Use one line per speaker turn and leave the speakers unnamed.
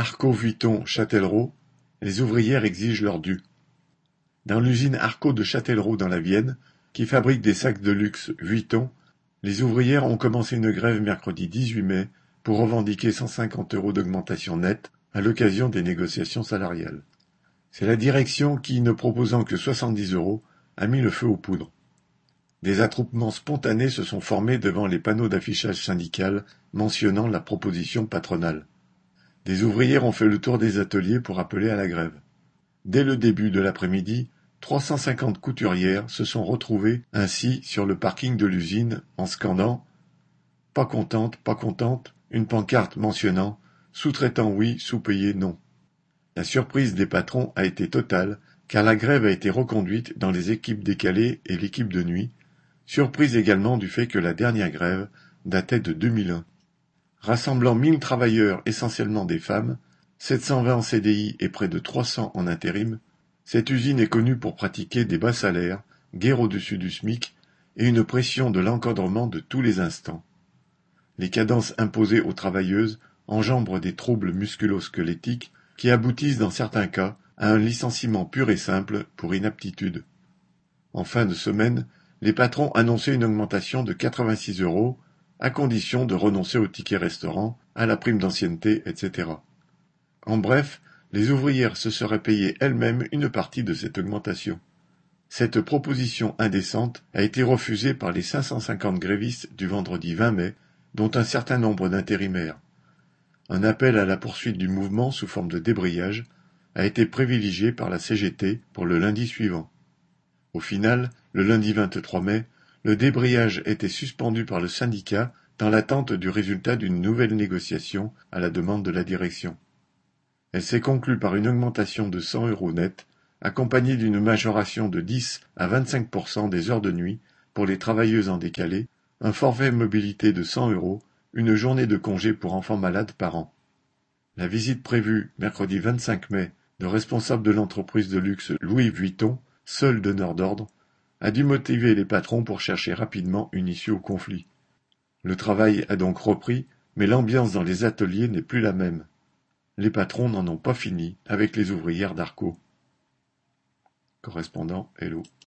Arco Vuitton Châtellerault, les ouvrières exigent leur dû. Dans l'usine Arco de Châtellerault dans la Vienne, qui fabrique des sacs de luxe Vuitton, les ouvrières ont commencé une grève mercredi 18 mai pour revendiquer 150 euros d'augmentation nette à l'occasion des négociations salariales. C'est la direction qui, ne proposant que 70 euros, a mis le feu aux poudres. Des attroupements spontanés se sont formés devant les panneaux d'affichage syndical mentionnant la proposition patronale. Des ouvrières ont fait le tour des ateliers pour appeler à la grève. Dès le début de l'après-midi, 350 couturières se sont retrouvées ainsi sur le parking de l'usine en scandant Pas contente, pas contente, une pancarte mentionnant Sous-traitant oui, sous-payé non. La surprise des patrons a été totale car la grève a été reconduite dans les équipes décalées et l'équipe de nuit, surprise également du fait que la dernière grève datait de 2001. Rassemblant mille travailleurs essentiellement des femmes, 720 en CDI et près de 300 en intérim, cette usine est connue pour pratiquer des bas salaires, guère au-dessus du SMIC, et une pression de l'encadrement de tous les instants. Les cadences imposées aux travailleuses enjambrent des troubles musculo-squelettiques qui aboutissent dans certains cas à un licenciement pur et simple pour inaptitude. En fin de semaine, les patrons annonçaient une augmentation de 86 euros à condition de renoncer au ticket restaurant, à la prime d'ancienneté, etc. En bref, les ouvrières se seraient payées elles-mêmes une partie de cette augmentation. Cette proposition indécente a été refusée par les 550 grévistes du vendredi 20 mai, dont un certain nombre d'intérimaires. Un appel à la poursuite du mouvement sous forme de débrayage a été privilégié par la CGT pour le lundi suivant. Au final, le lundi 23 mai, le débrayage était suspendu par le syndicat dans l'attente du résultat d'une nouvelle négociation à la demande de la direction. Elle s'est conclue par une augmentation de 100 euros net, accompagnée d'une majoration de 10 à 25% des heures de nuit pour les travailleuses en décalé, un forfait mobilité de 100 euros, une journée de congé pour enfants malades par an. La visite prévue mercredi 25 mai de responsable de l'entreprise de luxe Louis Vuitton, seul donneur d'ordre, a dû motiver les patrons pour chercher rapidement une issue au conflit. Le travail a donc repris, mais l'ambiance dans les ateliers n'est plus la même. Les patrons n'en ont pas fini avec les ouvrières d'Arco. Correspondant Hello.